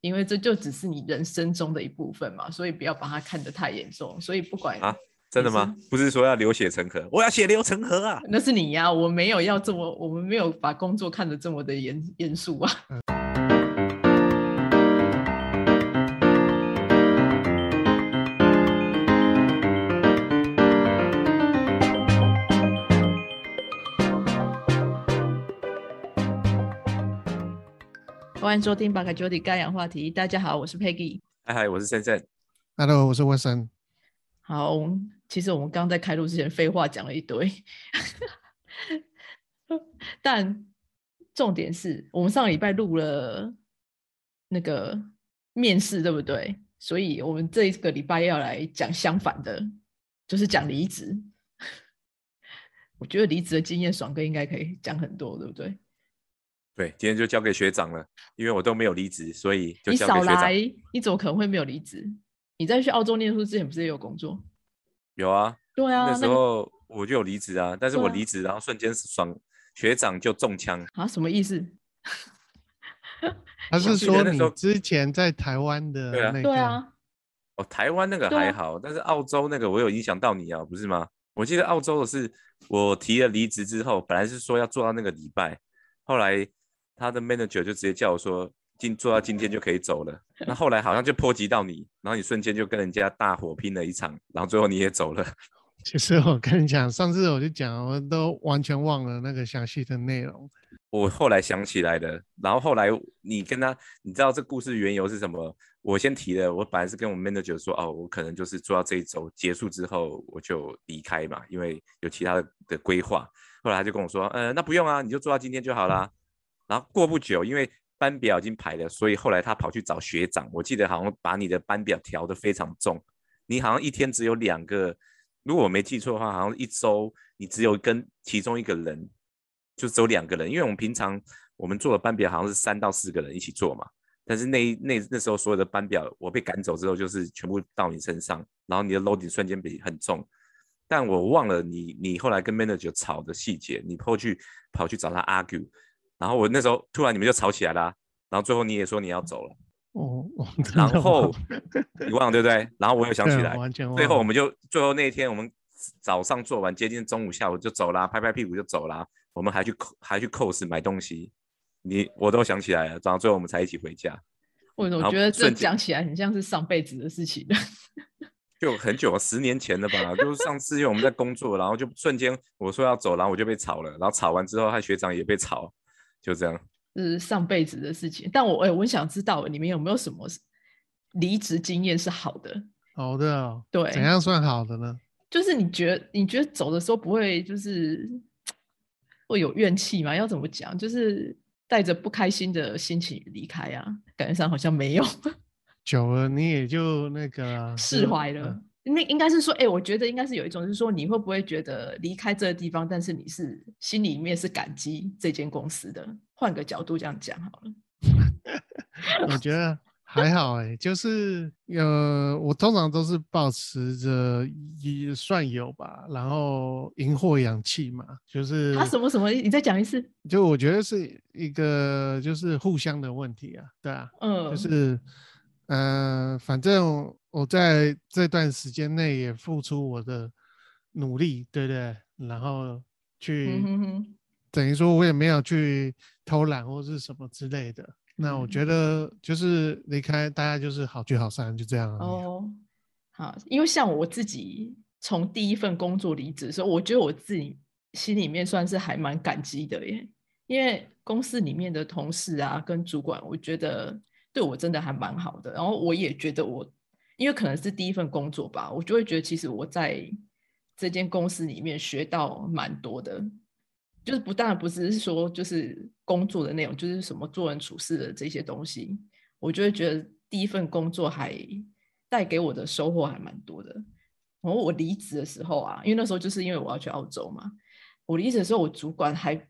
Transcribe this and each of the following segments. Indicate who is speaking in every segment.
Speaker 1: 因为这就只是你人生中的一部分嘛，所以不要把它看得太严重。所以不管
Speaker 2: 啊，真的吗？不是说要流血成河，我要血流成河啊！
Speaker 1: 那是你呀，我没有要这么，我们没有把工作看得这么的严严肃啊。欢迎收听《巴卡 Jody 干氧话题》。大家好，我是 Peggy。
Speaker 2: 嗨嗨，我是森森。
Speaker 3: Hello，我是温森。
Speaker 1: 好，其实我们刚在开录之前废话讲了一堆，但重点是我们上个礼拜录了那个面试，对不对？所以我们这一个礼拜要来讲相反的，就是讲离职。我觉得离职的经验，爽哥应该可以讲很多，对不对？
Speaker 2: 对，今天就交给学长了，因为我都没有离职，所以就
Speaker 1: 你少来，你怎么可能会没有离职？你在去澳洲念书之前不是也有工作？
Speaker 2: 有啊，
Speaker 1: 对啊，
Speaker 2: 那时候我就有离职啊，但是我离职，然后瞬间爽，学长就中枪
Speaker 1: 啊？什么意思？
Speaker 3: 他是说你之前在台湾的那个？
Speaker 1: 对啊，
Speaker 2: 哦，台湾那个还好，但是澳洲那个我有影响到你啊，不是吗？我记得澳洲的是我提了离职之后，本来是说要做到那个礼拜，后来。他的 manager 就直接叫我说，今做到今天就可以走了。那后来好像就波及到你，然后你瞬间就跟人家大火拼了一场，然后最后你也走了。
Speaker 3: 其实我跟你讲，上次我就讲，我都完全忘了那个详细的内容。
Speaker 2: 我后来想起来的，然后后来你跟他，你知道这故事缘由是什么？我先提的，我本来是跟我 manager 说，哦，我可能就是做到这一周结束之后我就离开嘛，因为有其他的的规划。后来他就跟我说，呃，那不用啊，你就做到今天就好啦。然后过不久，因为班表已经排了，所以后来他跑去找学长。我记得好像把你的班表调得非常重，你好像一天只有两个，如果我没记错的话，好像一周你只有跟其中一个人，就只有两个人。因为我们平常我们做的班表好像是三到四个人一起做嘛，但是那那那时候所有的班表我被赶走之后，就是全部到你身上，然后你的 load 瞬间比很重。但我忘了你你后来跟 manager 吵的细节，你后去跑去找他 argue。然后我那时候突然你们就吵起来了，然后最后你也说你要走了，哦，然后你忘了对不对？然后我又想起来，最后我们就最后那一天我们早上做完，接近中午下午就走啦，拍拍屁股就走啦。我们还去还去 cos 买东西，你我都想起来了，然后最后我们才一起回家。
Speaker 1: 我觉得这讲起来很像是上辈子的事情。
Speaker 2: 就很久了，十年前了吧。就是上次因为我们在工作，然后就瞬间我说要走，然后我就被炒了，然后炒完之后，他学长也被炒。就这样，
Speaker 1: 是上辈子的事情。但我哎，我想知道你们有没有什么离职经验是好的？
Speaker 3: 好的，
Speaker 1: 对，
Speaker 3: 怎样算好的呢？
Speaker 1: 就是你觉得你觉得走的时候不会就是会有怨气吗？要怎么讲？就是带着不开心的心情离开啊？感觉上好像没有。
Speaker 3: 久了你也就那个
Speaker 1: 释怀了。那应该是说，哎，我觉得应该是有一种，就是说，你会不会觉得离开这个地方，但是你是心里面是感激这间公司的？换个角度这样讲好了。
Speaker 3: 我觉得还好，哎，就是呃，我通常都是保持着也算有吧，然后引祸养气嘛，就是
Speaker 1: 他什么什么，你再讲一次。
Speaker 3: 就我觉得是一个就是互相的问题啊，对啊，嗯，就是呃，反正。我在这段时间内也付出我的努力，对不对？然后去等于说，我也没有去偷懒或是什么之类的。那我觉得就是离开大家就是好聚好散，就这样。
Speaker 1: 哦，好，因为像我自己从第一份工作离职的时候，我觉得我自己心里面算是还蛮感激的耶，因为公司里面的同事啊跟主管，我觉得对我真的还蛮好的。然后我也觉得我。因为可能是第一份工作吧，我就会觉得其实我在这间公司里面学到蛮多的，就是不但不是说就是工作的内容，就是什么做人处事的这些东西，我就会觉得第一份工作还带给我的收获还蛮多的。然后我离职的时候啊，因为那时候就是因为我要去澳洲嘛，我离职的时候我主管还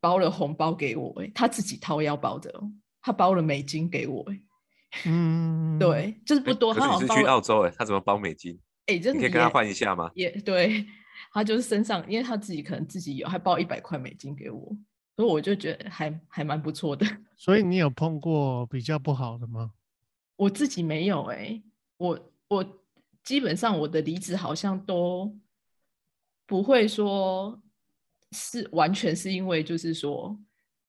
Speaker 1: 包了红包给我，哎，他自己掏腰包的，他包了美金给我，哎。嗯，对，就是不多。
Speaker 2: 他是去澳洲哎，他怎么包美金？
Speaker 1: 哎，
Speaker 2: 你可以跟他换一下吗？
Speaker 1: 也对，他就是身上，因为他自己可能自己有，还包一百块美金给我。所以我就觉得还还蛮不错的。
Speaker 3: 所以你有碰过比较不好的吗？
Speaker 1: 我自己没有哎，我我基本上我的离职好像都不会说是完全是因为就是说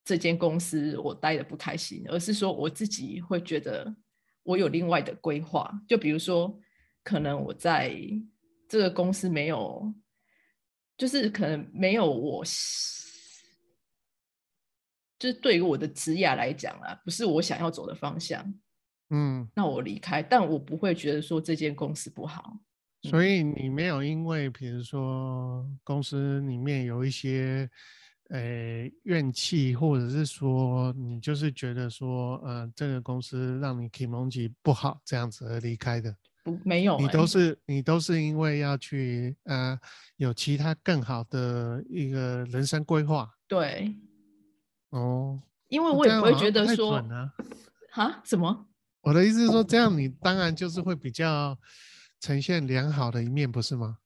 Speaker 1: 这间公司我待的不开心，而是说我自己会觉得我有另外的规划，就比如说可能我在这个公司没有，就是可能没有我。就是对于我的职业来讲啊，不是我想要走的方向，嗯，那我离开，但我不会觉得说这间公司不好。
Speaker 3: 所以你没有因为，比如说公司里面有一些呃怨气，或者是说你就是觉得说，呃，这个公司让你 k 蒙吉不好这样子而离开的？
Speaker 1: 不，没有，
Speaker 3: 你都是你都是因为要去呃有其他更好的一个人生规划。
Speaker 1: 对。
Speaker 3: 哦，
Speaker 1: 因为我也不会觉得说啊，什么？
Speaker 3: 我的意思是说，这样你当然就是会比较呈现良好的一面，不是吗？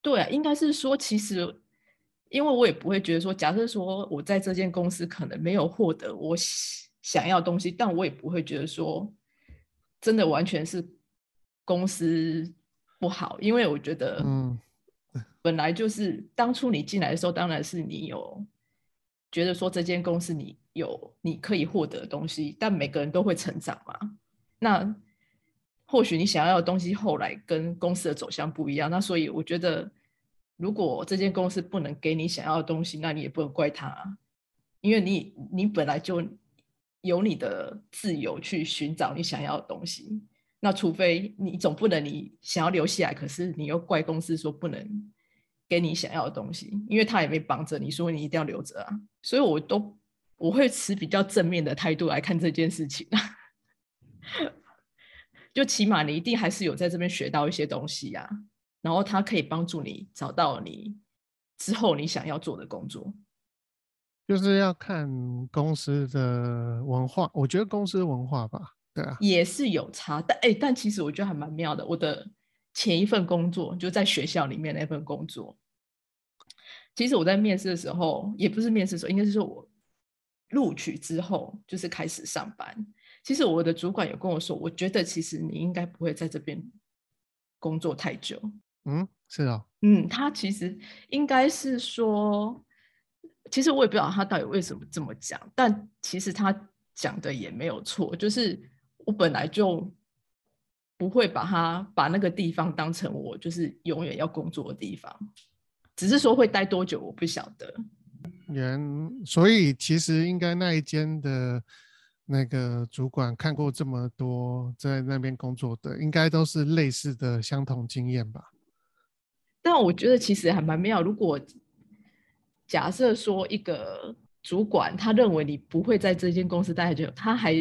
Speaker 1: 对啊，应该是说，其实因为我也不会觉得说，假设说我在这间公司可能没有获得我想要东西，但我也不会觉得说真的完全是公司不好，因为我觉得，嗯，本来就是当初你进来的时候，当然是你有。觉得说这间公司你有你可以获得的东西，但每个人都会成长嘛。那或许你想要的东西后来跟公司的走向不一样，那所以我觉得，如果这间公司不能给你想要的东西，那你也不能怪他，因为你你本来就有你的自由去寻找你想要的东西。那除非你总不能你想要留下来，可是你又怪公司说不能。给你想要的东西，因为他也没绑着你说你一定要留着啊，所以我都我会持比较正面的态度来看这件事情，就起码你一定还是有在这边学到一些东西呀，然后它可以帮助你找到你之后你想要做的工作，
Speaker 3: 就是要看公司的文化，我觉得公司文化吧，对啊，
Speaker 1: 也是有差，但哎，但其实我觉得还蛮妙的，我的。前一份工作就在学校里面那份工作，其实我在面试的时候，也不是面试的时候，应该是说我录取之后就是开始上班。其实我的主管有跟我说，我觉得其实你应该不会在这边工作太久。
Speaker 3: 嗯，是啊，
Speaker 1: 嗯，他其实应该是说，其实我也不知道他到底为什么这么讲，但其实他讲的也没有错，就是我本来就。不会把他把那个地方当成我就是永远要工作的地方，只是说会待多久我不晓得。
Speaker 3: 原所以其实应该那一间的那个主管看过这么多在那边工作的，应该都是类似的相同经验吧。
Speaker 1: 但我觉得其实还蛮妙。如果假设说一个主管他认为你不会在这间公司待很久，他还。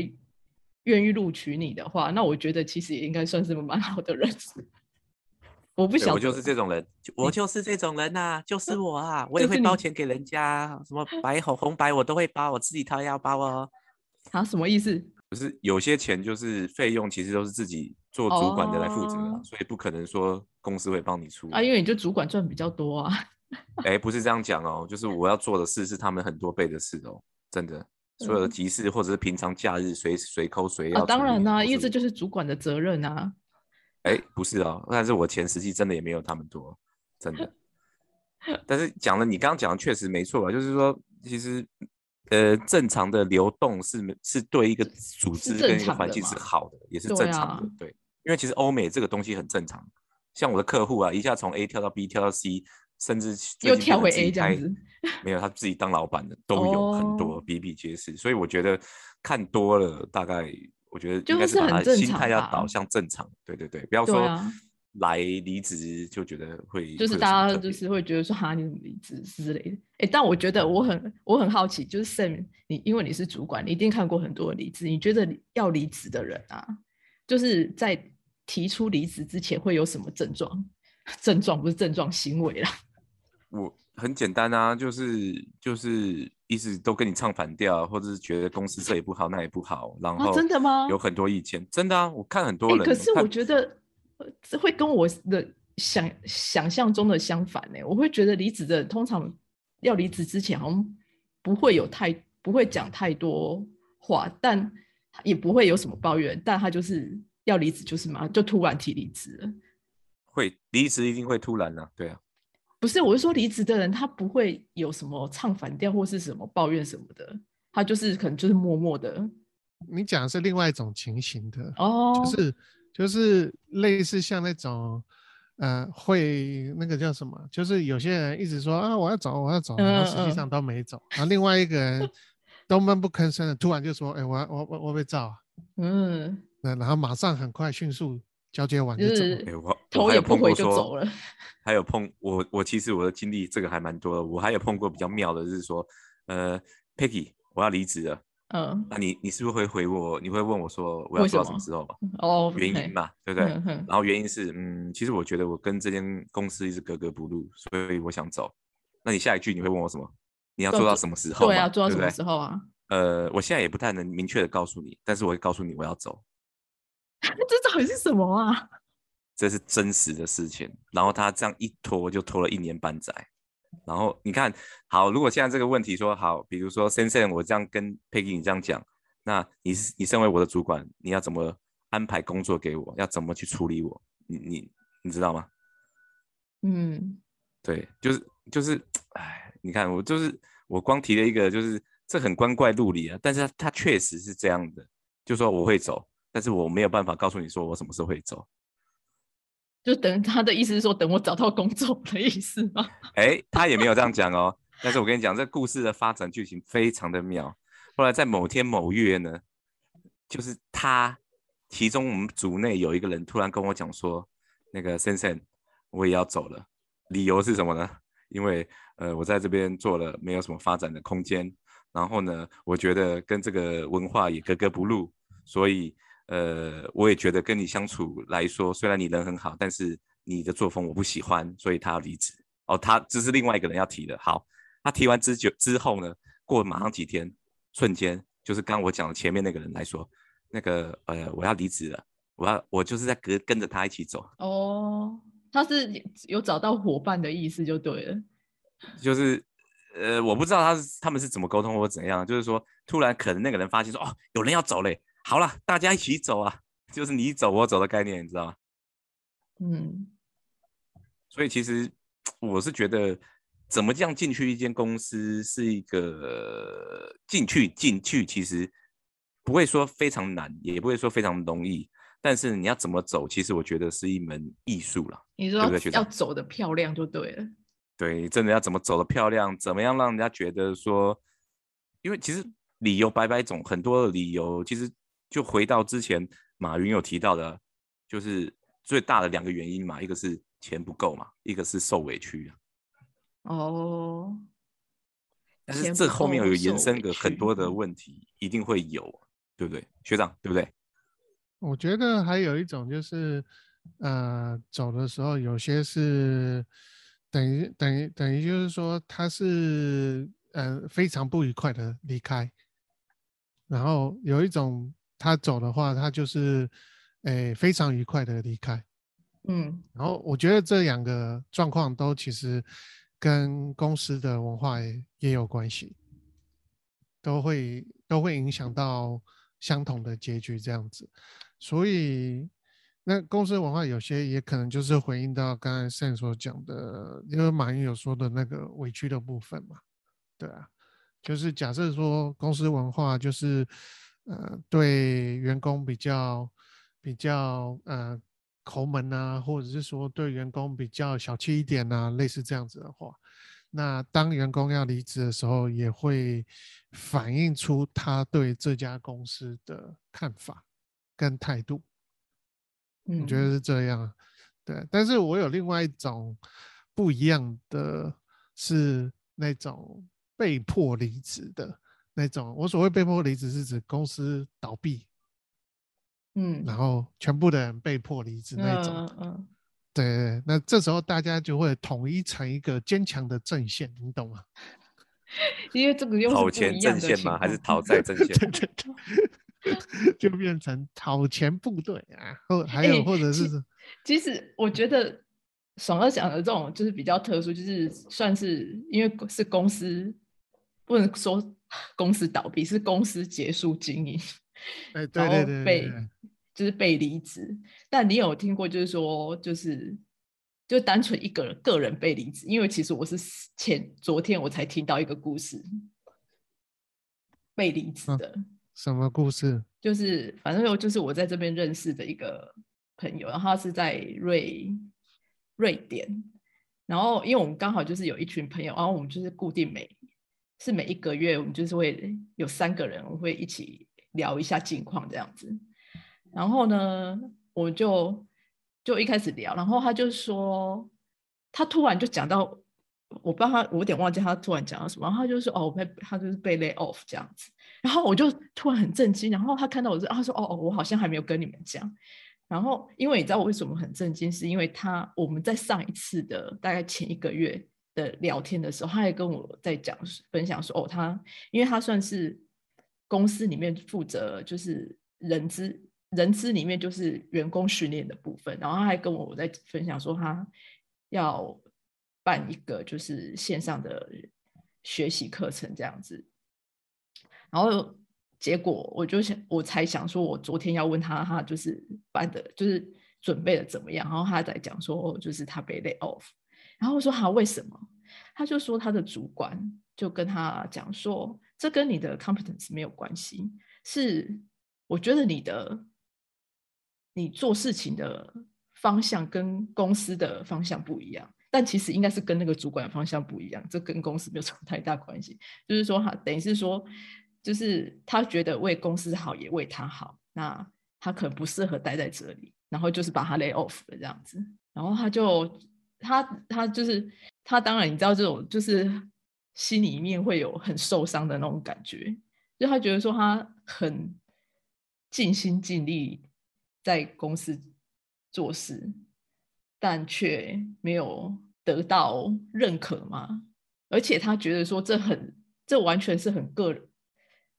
Speaker 1: 愿意录取你的话，那我觉得其实也应该算是蛮好的人。我不想，
Speaker 2: 我就是这种人，我就是这种人呐，就是我啊，我也会包钱给人家，什么白红红白我都会包，我自己掏腰包哦。
Speaker 1: 啊，什么意思？
Speaker 2: 不是有些钱就是费用，其实都是自己做主管的来负责，所以不可能说公司会帮你出
Speaker 1: 啊，因为你就主管赚比较多啊。
Speaker 2: 哎，不是这样讲哦，就是我要做的事是他们很多倍的事哦，真的。所有的急事或者是平常假日随随扣随要，
Speaker 1: 当然
Speaker 2: 啦，
Speaker 1: 因为这就是主管的责任啊。
Speaker 2: 哎，不是哦，但是我前实际真的也没有他们多，真的。但是讲了，你刚刚讲的确实没错吧？就是说，其实呃，正常的流动是是对一个组织跟一个环境是好的，也是正常的。对，因为其实欧美这个东西很正常，像我的客户啊，一下从 A 跳到 B 跳到 C。甚至
Speaker 1: 又跳回 A 这样子，
Speaker 2: 没有他自己当老板的 都有很多比比皆是，所以我觉得看多了，大概我觉得应该是把他心态要导向正常，对对对，不要说来离职就觉得会，
Speaker 1: 就是大家就是会觉得说哈你怎么离职之类的，哎，但我觉得我很我很好奇，就是 Sam 你因为你是主管，你一定看过很多离职，你觉得要离职的人啊，就是在提出离职之前会有什么症状？症状不是症状，行为啦。
Speaker 2: 我很简单啊，就是就是一直都跟你唱反调，或者是觉得公司这也不好那也不好，然后
Speaker 1: 真的吗？
Speaker 2: 有很多意见，真的啊，我看很多人。
Speaker 1: 可是我觉得这会跟我的想想象中的相反呢。我会觉得离职的通常要离职之前，好像不会有太不会讲太多话，但也不会有什么抱怨，但他就是要离职，就是嘛，就突然提离职了。
Speaker 2: 会离职一定会突然啊，对啊。
Speaker 1: 不是，我是说离职的人，他不会有什么唱反调或是什么抱怨什么的，他就是可能就是默默的。
Speaker 3: 你讲的是另外一种情形的
Speaker 1: 哦，
Speaker 3: 就是就是类似像那种，呃，会那个叫什么？就是有些人一直说啊，我要走，我要走，然后实际上都没走。然后另外一个人 都闷不吭声的，突然就说，哎，我我我我被照。
Speaker 1: 嗯，
Speaker 3: 那然后马上很快迅速交接完就走。
Speaker 2: 我
Speaker 1: 头也不回就走了。
Speaker 2: 还有碰我我其实我的经历这个还蛮多的，我还有碰过比较妙的，是说，呃，Peggy，我要离职了。
Speaker 1: 嗯，
Speaker 2: 那你你是不是会回我？你会问我说我要做到什么时候？
Speaker 1: 哦，
Speaker 2: 原因嘛，对不对？然后原因是，嗯，其实我觉得我跟这间公司一直格格不入，所以我想走。那你下一句你会问我什么？你要做到什么时候？
Speaker 1: 对
Speaker 2: 啊，
Speaker 1: 做到什么时候啊？
Speaker 2: 呃，我现在也不太能明确的告诉你，但是我会告诉你我要走。
Speaker 1: 这到底是什么啊？
Speaker 2: 这是真实的事情。然后他这样一拖就拖了一年半载。然后你看好，如果现在这个问题说好，比如说先生，我这样跟佩吉你这样讲，那你是你身为我的主管，你要怎么安排工作给我？要怎么去处理我？你你你知道吗？
Speaker 1: 嗯，
Speaker 2: 对，就是就是，哎，你看我就是我光提了一个，就是这很光怪陆离啊，但是他他确实是这样的，就说我会走，但是我没有办法告诉你说我什么时候会走。
Speaker 1: 就等他的意思是说，等我找到工作的意思吗？
Speaker 2: 哎，他也没有这样讲哦。但是我跟你讲，这故事的发展剧情非常的妙。后来在某天某月呢，就是他其中我们组内有一个人突然跟我讲说，那个森森，我也要走了。理由是什么呢？因为呃，我在这边做了没有什么发展的空间，然后呢，我觉得跟这个文化也格格不入，所以。呃，我也觉得跟你相处来说，虽然你人很好，但是你的作风我不喜欢，所以他要离职。哦，他这是另外一个人要提的。好，他提完之久之后呢，过马上几天，瞬间就是刚我讲的前面那个人来说，那个呃，我要离职了，我要我就是在跟跟着他一起走。
Speaker 1: 哦，他是有找到伙伴的意思就对了。
Speaker 2: 就是呃，我不知道他是他们是怎么沟通或怎样，就是说突然可能那个人发现说，哦，有人要走嘞。好了，大家一起走啊！就是你走我走的概念，你知道吗？
Speaker 1: 嗯。
Speaker 2: 所以其实我是觉得，怎么这样进去一间公司是一个进去进去，其实不会说非常难，也不会说非常容易。但是你要怎么走，其实我觉得是一门艺术了。
Speaker 1: 你说要走的漂亮就对了。
Speaker 2: 对，真的要怎么走的漂亮，怎么样让人家觉得说，因为其实理由百百种，很多的理由其实。就回到之前马云有提到的，就是最大的两个原因嘛，一个是钱不够嘛，一个是受委屈啊。
Speaker 1: 哦，
Speaker 2: 但是这后面有延伸个很多的问题，一定会有，对不对，学长，对不对？
Speaker 3: 我觉得还有一种就是，呃，走的时候有些是等于等于等于就是说他是呃非常不愉快的离开，然后有一种。他走的话，他就是，诶，非常愉快的离开，
Speaker 1: 嗯，
Speaker 3: 然后我觉得这两个状况都其实跟公司的文化也也有关系，都会都会影响到相同的结局这样子，所以那公司文化有些也可能就是回应到刚才 Sam 所讲的，因为马云有说的那个委屈的部分嘛，对啊，就是假设说公司文化就是。呃，对员工比较比较呃抠门啊，或者是说对员工比较小气一点啊，类似这样子的话，那当员工要离职的时候，也会反映出他对这家公司的看法跟态度。我觉得是这样，对。但是我有另外一种不一样的是那种被迫离职的。那种我所谓被迫离职是指公司倒闭，
Speaker 1: 嗯，
Speaker 3: 然后全部的人被迫离职那种，
Speaker 1: 嗯嗯，
Speaker 3: 对，那这时候大家就会统一成一个坚强的阵线，你懂吗？
Speaker 1: 因为这个又
Speaker 2: 讨钱阵线吗？还是讨债阵 线？
Speaker 3: 对对对，就变成讨钱部队啊，或还有或者是，
Speaker 1: 其实我觉得爽哥讲的这种就是比较特殊，就是算是因为是公司。不能说公司倒闭，是公司结束经营，
Speaker 3: 哎，对对对，
Speaker 1: 被就是被离职。但你有听过，就是说，就是就单纯一个人个人被离职？因为其实我是前昨天我才听到一个故事，被离职的。
Speaker 3: 什么故事？
Speaker 1: 就是反正就是我在这边认识的一个朋友，然后他是在瑞瑞典，然后因为我们刚好就是有一群朋友，然后我们就是固定每是每一个月我们就是会有三个人，我会一起聊一下近况这样子。然后呢，我就就一开始聊，然后他就说，他突然就讲到。我不知道他，我有点忘记他突然讲到什么。然后他就说：“哦，我被他就是被 lay off 这样子。”然后我就突然很震惊。然后他看到我说：“他说哦哦，我好像还没有跟你们讲。”然后因为你知道我为什么很震惊，是因为他我们在上一次的大概前一个月的聊天的时候，他也跟我在讲分享说：“哦，他因为他算是公司里面负责就是人资人资里面就是员工训练的部分。”然后他还跟我在分享说他要。办一个就是线上的学习课程这样子，然后结果我就想，我才想说，我昨天要问他，他就是办的，就是准备的怎么样？然后他在讲说，就是他被 lay off，然后我说他为什么？他就说他的主管就跟他讲说，这跟你的 competence 没有关系，是我觉得你的你做事情的方向跟公司的方向不一样。但其实应该是跟那个主管方向不一样，这跟公司没有什么太大关系。就是说，哈等于是说，就是他觉得为公司好也为他好，那他可能不适合待在这里，然后就是把他 lay off 了这样子。然后他就他他就是他当然你知道这种就是心里面会有很受伤的那种感觉，就他觉得说他很尽心尽力在公司做事。但却没有得到认可嘛？而且他觉得说这很，这完全是很个人、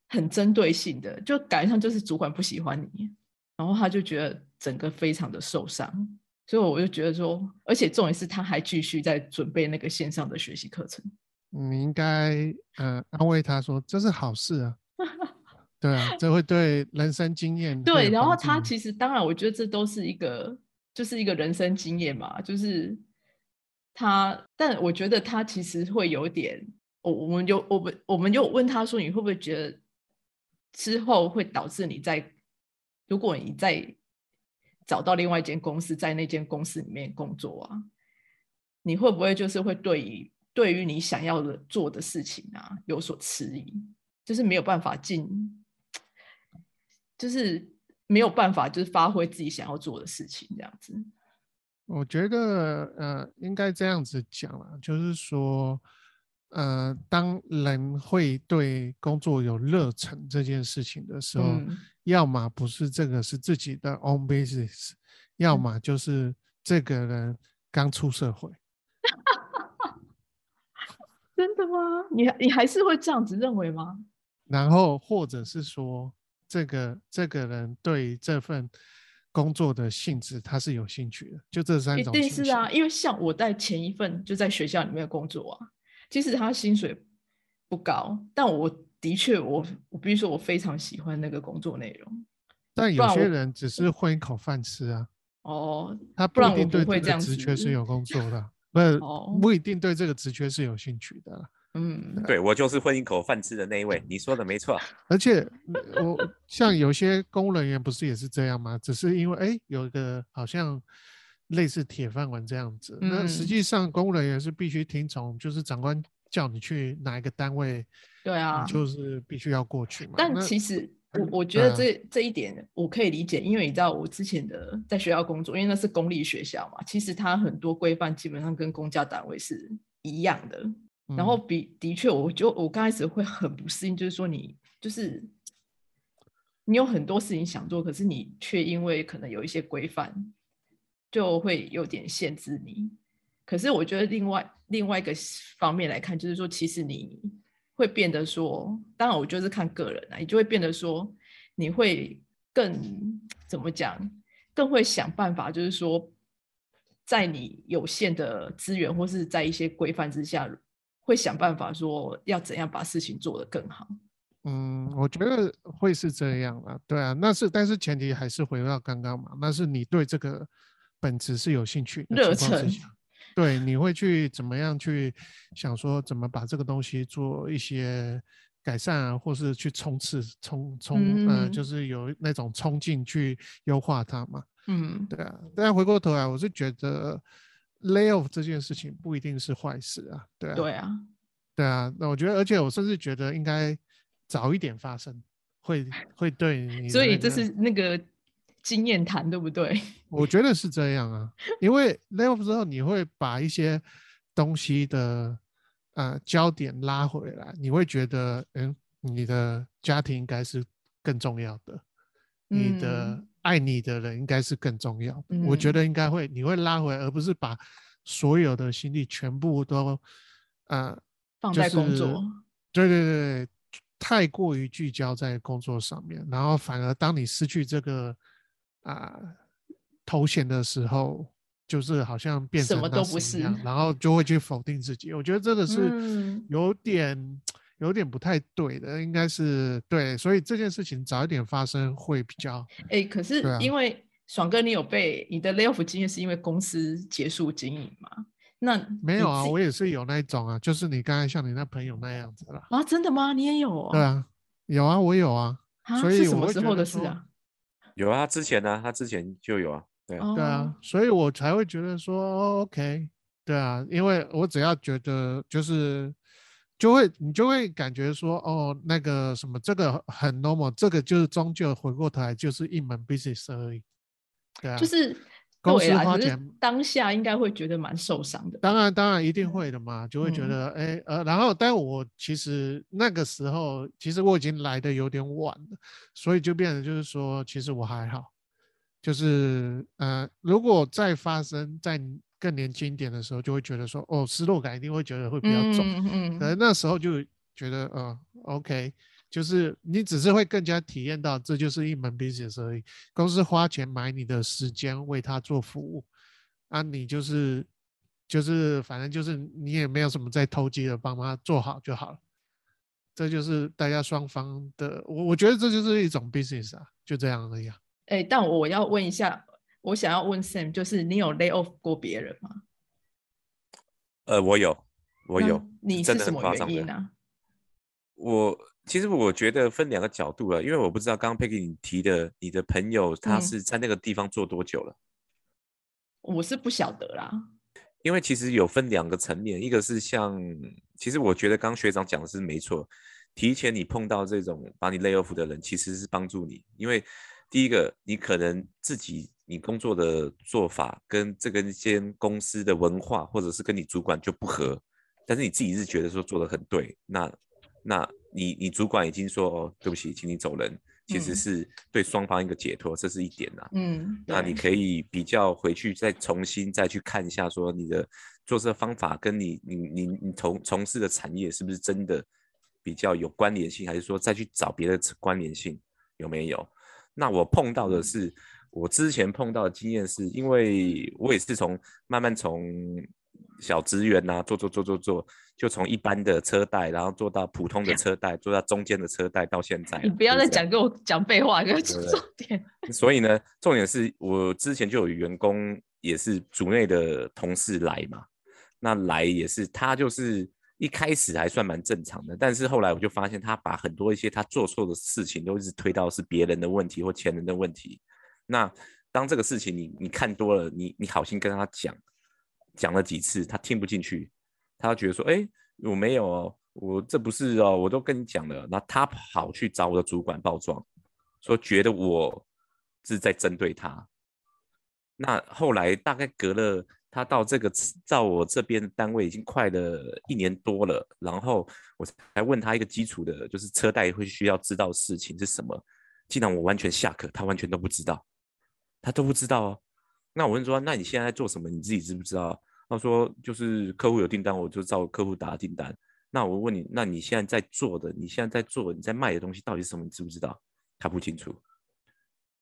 Speaker 1: 很针对性的，就感觉上就是主管不喜欢你，然后他就觉得整个非常的受伤。所以我就觉得说，而且重点是他还继续在准备那个线上的学习课程。
Speaker 3: 你应该呃安慰他说这是好事啊，对啊，这会对人生经验
Speaker 1: 对。然后他其实当然，我觉得这都是一个。就是一个人生经验嘛，就是他，但我觉得他其实会有点，我我们就我们我们就问他说，你会不会觉得之后会导致你在，如果你在找到另外一间公司，在那间公司里面工作啊，你会不会就是会对于对于你想要的做的事情啊有所迟疑，就是没有办法进，就是。没有办法，就是发挥自己想要做的事情，这样子。
Speaker 3: 我觉得，呃，应该这样子讲了，就是说，呃，当人会对工作有热忱这件事情的时候，要么不是这个是自己的 own business，要么就是这个人刚出社会。
Speaker 1: 真的吗？你你还是会这样子认为吗？
Speaker 3: 然后，或者是说。这个这个人对这份工作的性质，他是有兴趣的。就这三种，
Speaker 1: 一定是啊。因为像我在前一份就在学校里面工作啊，其实他薪水不高，但我的确，我我必须说，我非常喜欢那个工作内容。
Speaker 3: 但有些人只是混一口饭吃啊。
Speaker 1: 哦，
Speaker 3: 他
Speaker 1: 不
Speaker 3: 一定对
Speaker 1: 这
Speaker 3: 个职缺是有工作的，不不一定对这个职缺是有兴趣的。
Speaker 1: 嗯，
Speaker 2: 对我就是混一口饭吃的那一位，你说的没错。
Speaker 3: 而且我像有些公务人员不是也是这样吗？只是因为哎，有一个好像类似铁饭碗这样子。那实际上公务人员是必须听从，就是长官叫你去哪一个单位，
Speaker 1: 对啊，
Speaker 3: 就是必须要过去嘛。
Speaker 1: 但其实我我觉得这这一点我可以理解，因为你知道我之前的在学校工作，因为那是公立学校嘛，其实它很多规范基本上跟公家单位是一样的。然后比的确，我就我刚开始会很不适应，就是说你就是你有很多事情想做，可是你却因为可能有一些规范，就会有点限制你。可是我觉得另外另外一个方面来看，就是说其实你会变得说，当然我就是看个人啊，你就会变得说你会更怎么讲，更会想办法，就是说在你有限的资源或是在一些规范之下。会想办法说要怎样把事情做得更好。
Speaker 3: 嗯，我觉得会是这样啊，对啊，那是但是前提还是回到刚刚嘛，那是你对这个本质是有兴趣、
Speaker 1: 热忱，
Speaker 3: 对，你会去怎么样去想说怎么把这个东西做一些改善啊，或是去冲刺、冲冲呃，就是有那种冲劲去优化它嘛。嗯，对啊。但回过头来，我是觉得 lay off 这件事情不一定是坏事啊，对啊，
Speaker 1: 对啊，
Speaker 3: 对啊。那我觉得，而且我甚至觉得应该。早一点发生，会会对你，
Speaker 1: 所以这是那个经验谈，对不对？
Speaker 3: 我觉得是这样啊，因为 level 之后，你会把一些东西的呃焦点拉回来，你会觉得，嗯，你的家庭应该是更重要的，你的爱你的人应该是更重要的。我觉得应该会，你会拉回来，而不是把所有的心力全部都呃
Speaker 1: 放在工作。
Speaker 3: 对对对。太过于聚焦在工作上面，然后反而当你失去这个啊头衔的时候，就是好像变成
Speaker 1: 什么都不是，
Speaker 3: 然后就会去否定自己。我觉得这个是有点有点不太对的，应该是对，所以这件事情早一点发生会比较。
Speaker 1: 哎，可是因为爽哥，你有被你的 layoff 经验是因为公司结束经营吗？那
Speaker 3: 没有啊，我也是有那一种啊，就是你刚才像你那朋友那样子了
Speaker 1: 啊，真的吗？你也有？
Speaker 3: 对啊，有啊，我有啊。所以
Speaker 1: 什么时候的事啊？
Speaker 2: 有啊，之前呢，他之前就有啊。对
Speaker 3: 对啊，所以我才会觉得说，OK，对啊，因为我只要觉得就是就会你就会感觉说，哦，那个什么这个很 normal，这个就是终究回过头来就是一门 business 而已。对啊，
Speaker 1: 就是。对啊，可是当下应该会觉得蛮受伤的。
Speaker 3: 当然，当然一定会的嘛，就会觉得哎呃，然后，但我其实那个时候，其实我已经来的有点晚了，所以就变成就是说，其实我还好，就是呃，如果再发生在更年轻一点的时候，就会觉得说，哦，失落感一定会觉得会比较重。嗯嗯。可能那时候就觉得，嗯，OK。就是你只是会更加体验到，这就是一门 business 而已。公司花钱买你的时间，为他做服务，啊，你就是就是反正就是你也没有什么在投机的，帮他做好就好了。这就是大家双方的，我我觉得这就是一种 business 啊，就这样而已。
Speaker 1: 哎，但我要问一下，我想要问 Sam，就是你有 lay off 过别人吗？
Speaker 2: 呃，我有，我有。
Speaker 1: 你是什么原因
Speaker 2: 呢？我。其实我觉得分两个角度了，因为我不知道刚刚佩 y 你提的你的朋友他是在那个地方做多久了，
Speaker 1: 我是不晓得啦。
Speaker 2: 因为其实有分两个层面，一个是像，其实我觉得刚学长讲的是没错，提前你碰到这种把你 lay off 的人，其实是帮助你，因为第一个你可能自己你工作的做法跟这个间公司的文化，或者是跟你主管就不合，但是你自己是觉得说做的很对，那那。你你主管已经说哦，对不起，请你走人，其实是对双方一个解脱，这是一点呐。嗯，那你可以比较回去，再重新再去看一下，说你的做事方法跟你你你你从从事的产业是不是真的比较有关联性，还是说再去找别的关联性有没有？那我碰到的是，我之前碰到的经验是，因为我也是从慢慢从。小职员呐，做做做做做，就从一般的车贷，然后做到普通的车贷，做到中间的车贷，到现在。
Speaker 1: 你不要再讲跟我讲废话，跟重点。
Speaker 2: 所以呢，重点是我之前就有员工，也是组内的同事来嘛，那来也是他就是一开始还算蛮正常的，但是后来我就发现他把很多一些他做错的事情，都一直推到是别人的问题或前人的问题。那当这个事情你你看多了，你你好心跟他讲。讲了几次，他听不进去，他觉得说：“哎，我没有哦，我这不是哦，我都跟你讲了。”那他跑去找我的主管报状，说觉得我是在针对他。那后来大概隔了他到这个到我这边单位已经快了一年多了，然后我才问他一个基础的，就是车贷会需要知道事情是什么，既然我完全下课，他完全都不知道，他都不知道哦。那我问说，那你现在在做什么？你自己知不知道？他说就是客户有订单，我就照客户打订单。那我问你，那你现在在做的，你现在在做，你在卖的东西到底是什么？你知不知道？他不清楚，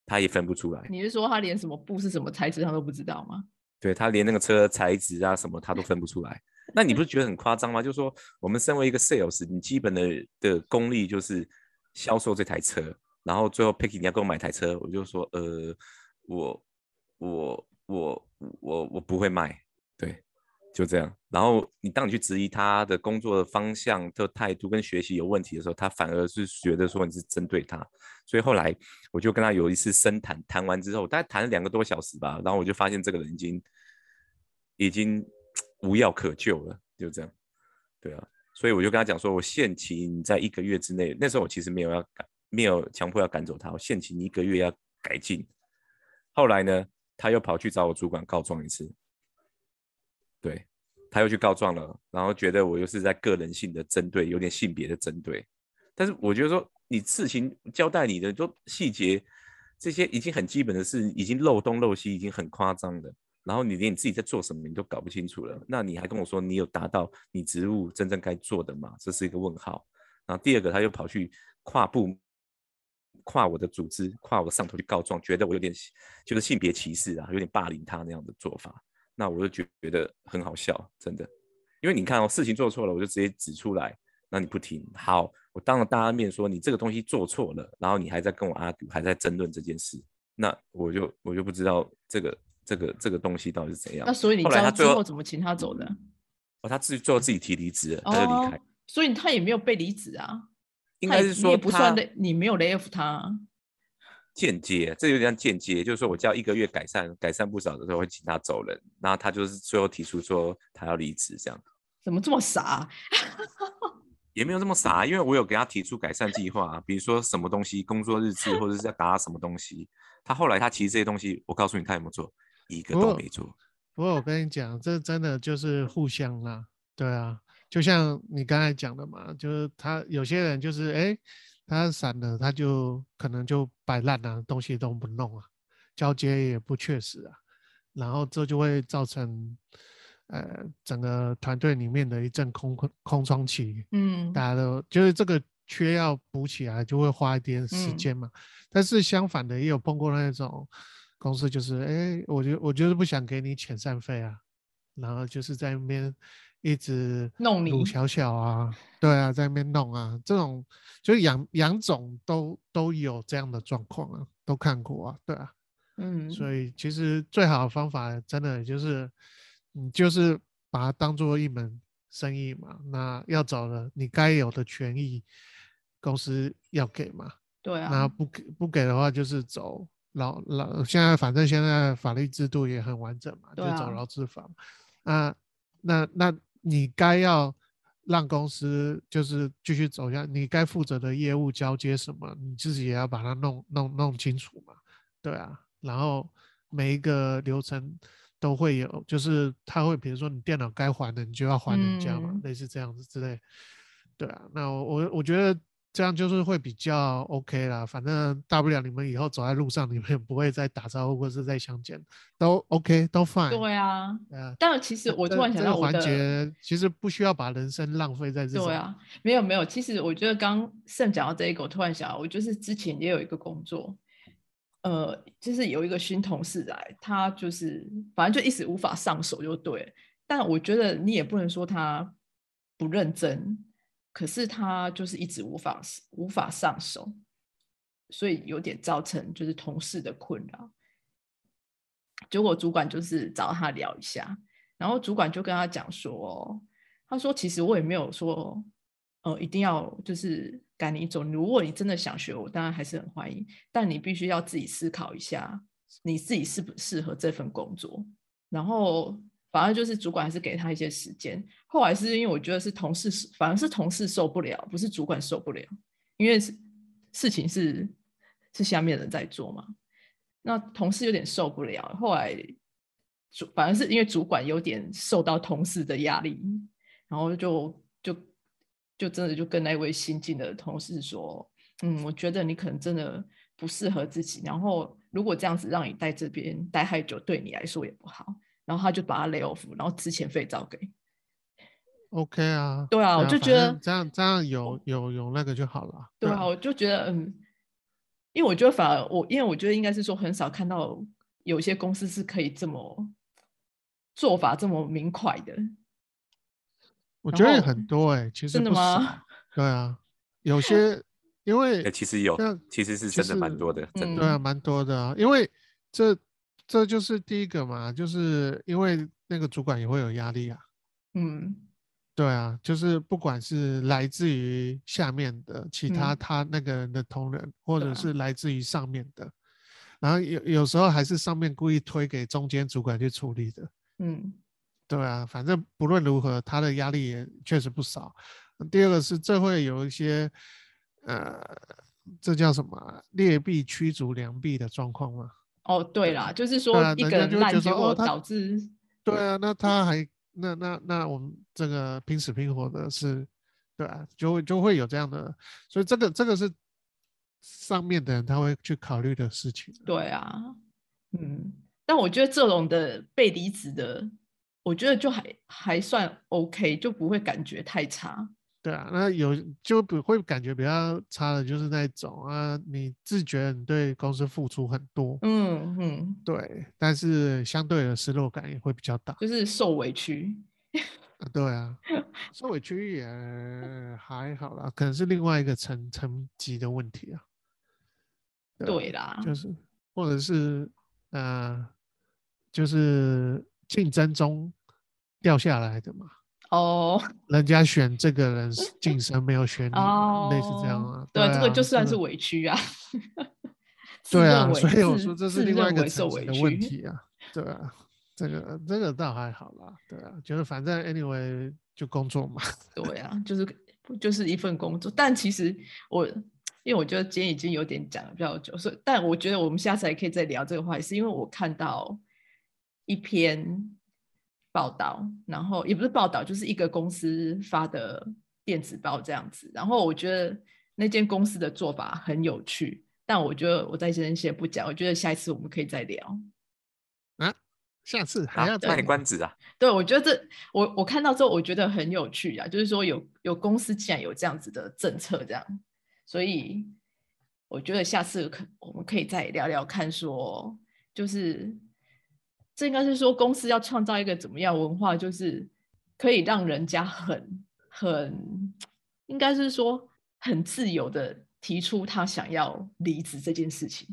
Speaker 2: 他也分不出来。
Speaker 1: 你是说他连什么布是什么材质他都不知道吗？
Speaker 2: 对他连那个车材质啊什么他都分不出来。那你不是觉得很夸张吗？就是说，我们身为一个 sales，你基本的的功力就是销售这台车，然后最后 Picky 你要给我买台车，我就说，呃，我我我我我不会卖，对，就这样。然后你当你去质疑他的工作的方向、的态度跟学习有问题的时候，他反而是觉得说你是针对他。所以后来我就跟他有一次深谈，谈完之后，大概谈了两个多小时吧，然后我就发现这个人已经已经。无药可救了，就这样，对啊，所以我就跟他讲说，我限期你在一个月之内。那时候我其实没有要赶，没有强迫要赶走他，我限期你一个月要改进。后来呢，他又跑去找我主管告状一次，对，他又去告状了，然后觉得我又是在个人性的针对，有点性别的针对。但是我觉得说，你事情交代你的，都细节这些已经很基本的事，已经漏东漏西，已经很夸张的。然后你连你自己在做什么你都搞不清楚了，那你还跟我说你有达到你职务真正该做的吗？这是一个问号。然后第二个，他又跑去跨部、跨我的组织、跨我上头去告状，觉得我有点就是性别歧视啊，有点霸凌他那样的做法。那我就觉觉得很好笑，真的。因为你看哦，事情做错了，我就直接指出来，那你不听。好，我当着大家面说你这个东西做错了，然后你还在跟我 argue，还在争论这件事，那我就我就不知道这个。这个这个东西到底是怎样？
Speaker 1: 那所以你知道最后怎么请他走的？
Speaker 2: 哦，他自己最后自己提离职，他就离开。
Speaker 1: 所以他也没有被离职啊？
Speaker 2: 应该是说
Speaker 1: 也不算的，你没有 lay off 他。
Speaker 2: 间接，这有点像间接，就是说我叫一个月改善，改善不少的时候会请他走人，然后他就是最后提出说他要离职这样。
Speaker 1: 怎么这么傻？
Speaker 2: 也没有这么傻，因为我有给他提出改善计划，比如说什么东西，工作日志或者是要打什么东西。他后来他其实这些东西，我告诉你他有没有做？一个都没做。
Speaker 3: 不过我跟你讲，这真的就是互相啦，对啊，就像你刚才讲的嘛，就是他有些人就是哎，他散了，他就可能就摆烂啊，东西都不弄啊，交接也不确实啊，然后这就会造成呃整个团队里面的一阵空空空窗期。嗯，大家都就是这个缺要补起来，就会花一点时间嘛。但是相反的，也有碰过那种。公司就是，哎，我就我就是不想给你遣散费啊，然后就是在那边一直
Speaker 1: 弄
Speaker 3: 你小小啊，对啊，在那边弄啊，这种就是养养种都都有这样的状况啊，都看过啊，对啊，嗯，所以其实最好的方法真的就是，你就是把它当做一门生意嘛，那要走了，你该有的权益公司要给嘛，
Speaker 1: 对啊，
Speaker 3: 那不给不给的话就是走。劳劳现在反正现在法律制度也很完整嘛，就走劳资法。啊，那那你该要让公司就是继续走下，你该负责的业务交接什么，你自己也要把它弄弄弄清楚嘛。对啊，然后每一个流程都会有，就是他会比如说你电脑该还的，你就要还人家嘛，类似这样子之类。对啊，那我我我觉得。这样就是会比较 OK 啦，反正大不了你们以后走在路上，你们也不会再打招呼或者是再相见，都 OK，都 fine。
Speaker 1: 对啊，啊。但其实我突然想到，
Speaker 3: 环节其实不需要把人生浪费在这
Speaker 1: 对啊，没有没有。其实我觉得刚盛讲到这一个，我突然想到，我就是之前也有一个工作，呃，就是有一个新同事来，他就是反正就一时无法上手就对。但我觉得你也不能说他不认真。可是他就是一直无法无法上手，所以有点造成就是同事的困扰。结果主管就是找他聊一下，然后主管就跟他讲说：“他说其实我也没有说，呃，一定要就是赶你走。如果你真的想学，我当然还是很欢迎。但你必须要自己思考一下，你自己适不适合这份工作。然后。”反正就是主管还是给他一些时间，后来是因为我觉得是同事，反而是同事受不了，不是主管受不了，因为事情是是下面人在做嘛，那同事有点受不了，后来主反而是因为主管有点受到同事的压力，然后就就就真的就跟那位新进的同事说，嗯，我觉得你可能真的不适合自己，然后如果这样子让你待这边待太久，对你来说也不好。然后他就把他 lay off，然后之前费照给。
Speaker 3: OK 啊，
Speaker 1: 对啊，我就觉得
Speaker 3: 这样这样有有有那个就好了。
Speaker 1: 对啊，我就觉得嗯，因为我觉得反而我，因为我觉得应该是说很少看到有些公司是可以这么做法这么明快的。
Speaker 3: 我觉得很多哎，其实
Speaker 1: 真的吗？
Speaker 3: 对啊，有些因为
Speaker 2: 其实有，其实是真的蛮多的，真的
Speaker 3: 对啊，蛮多的啊。因为这这就是第一个嘛，就是因为那个主管也会有压力啊。嗯，对啊，就是不管是来自于下面的其他他那个人的同仁，或者是来自于上面的，然后有有时候还是上面故意推给中间主管去处理的。嗯。对啊，反正不论如何，他的压力也确实不少。第二个是，这会有一些，呃，这叫什么劣币驱逐良币的状况吗？
Speaker 1: 哦，对啦，就是说一个烂结果导致。
Speaker 3: 对啊，那他还那那那我们这个拼死拼活的是，对啊，就会就会有这样的，所以这个这个是上面的人他会去考虑的事情。
Speaker 1: 对啊，嗯，但我觉得这种的被离职的。我觉得就还还算 OK，就不会感觉太差。
Speaker 3: 对啊，那有就不会感觉比较差的，就是那种啊，你自觉你对公司付出很多，嗯嗯，对，但是相对的失落感也会比较大，
Speaker 1: 就是受委屈。
Speaker 3: 对啊，受委屈也还好啦，可能是另外一个层层级的问题啊。
Speaker 1: 对啦，
Speaker 3: 就是或者是呃，就是。竞争中掉下来的嘛？哦，人家选这个人晋升没有选你，类似这样啊？
Speaker 1: 对，这个就算是委屈啊。
Speaker 3: 对啊，所以我说这是另外一个层次的问题啊。对啊，这个这个倒还好啦。对啊，就是反正 anyway 就工作嘛。
Speaker 1: 对啊，就是就是一份工作。但其实我因为我觉得今天已经有点讲的比较久，所以但我觉得我们下次还可以再聊这个话题，是因为我看到。一篇报道，然后也不是报道，就是一个公司发的电子报这样子。然后我觉得那间公司的做法很有趣，但我觉得我在这边先不讲，我觉得下一次我们可以再聊。
Speaker 3: 啊，下次还要
Speaker 2: 卖关子啊？
Speaker 1: 对，我觉得这我我看到之后，我觉得很有趣啊，就是说有有公司既然有这样子的政策，这样，所以我觉得下次可我们可以再聊聊看，说就是。这应该是说公司要创造一个怎么样文化，就是可以让人家很很，应该是说很自由的提出他想要离职这件事情，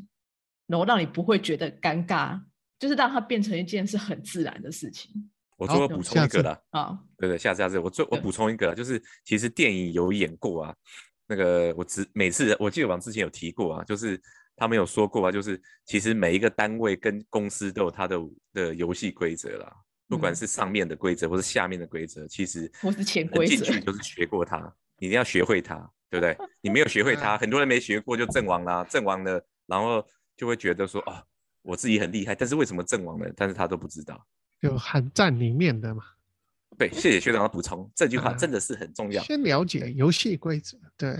Speaker 1: 然后让你不会觉得尴尬，就是让它变成一件是很自然的事情。
Speaker 2: 我最后补充一个了啊，对对，下次下次我最我补充一个，就是其实电影有演过啊，那个我只每次我记得我之前有提过啊，就是。他们有说过啊，就是其实每一个单位跟公司都有它的的游戏规则啦，不管是上面的规则或是下面的规则，其实
Speaker 1: 我是潜规则，
Speaker 2: 进去都是学过它，你一定要学会它，对不对？你没有学会它，很多人没学过就阵亡啦，阵亡了，然后就会觉得说啊，我自己很厉害，但是为什么阵亡了？但是他都不知道，
Speaker 3: 就寒战里面的嘛。
Speaker 2: 对，谢谢学长的补充，这句话真的是很重要。
Speaker 3: 先了解游戏规则，对，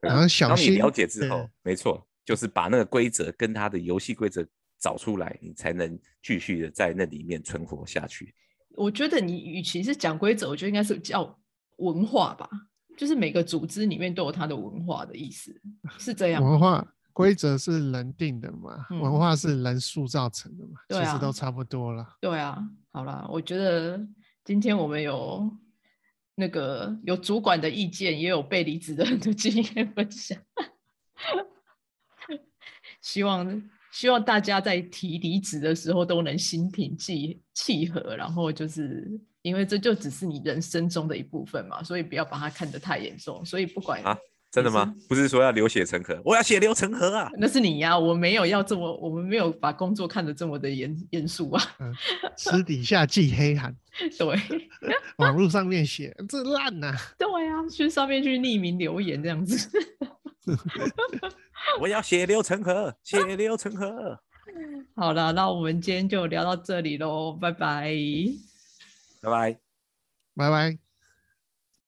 Speaker 3: 然后小心。
Speaker 2: 当你了解之后，没错。就是把那个规则跟他的游戏规则找出来，你才能继续的在那里面存活下去。
Speaker 1: 我觉得你与其是讲规则，我觉得应该是叫文化吧。就是每个组织里面都有它的文化的意思，是这样。
Speaker 3: 文化规则是人定的嘛，文化是人塑造成的嘛，其实都差不多了。
Speaker 1: 对啊，好了，我觉得今天我们有那个有主管的意见，也有被离职的人的经验分享。希望希望大家在提离职的时候都能心平气气和，然后就是因为这就只是你人生中的一部分嘛，所以不要把它看得太严重。所以不管
Speaker 2: 啊，真的吗？不是说要流血成河，我要血流成河啊！
Speaker 1: 那是你呀，我没有要这么，我们没有把工作看得这么的严严肃啊。
Speaker 3: 私底下记黑函，
Speaker 1: 对，
Speaker 3: 网络上面写这烂呐。
Speaker 1: 对啊，去上面去匿名留言这样子。
Speaker 2: 我要血流成河，血流成河。
Speaker 1: 好了，那我们今天就聊到这里喽，拜拜，
Speaker 2: 拜拜，
Speaker 3: 拜拜。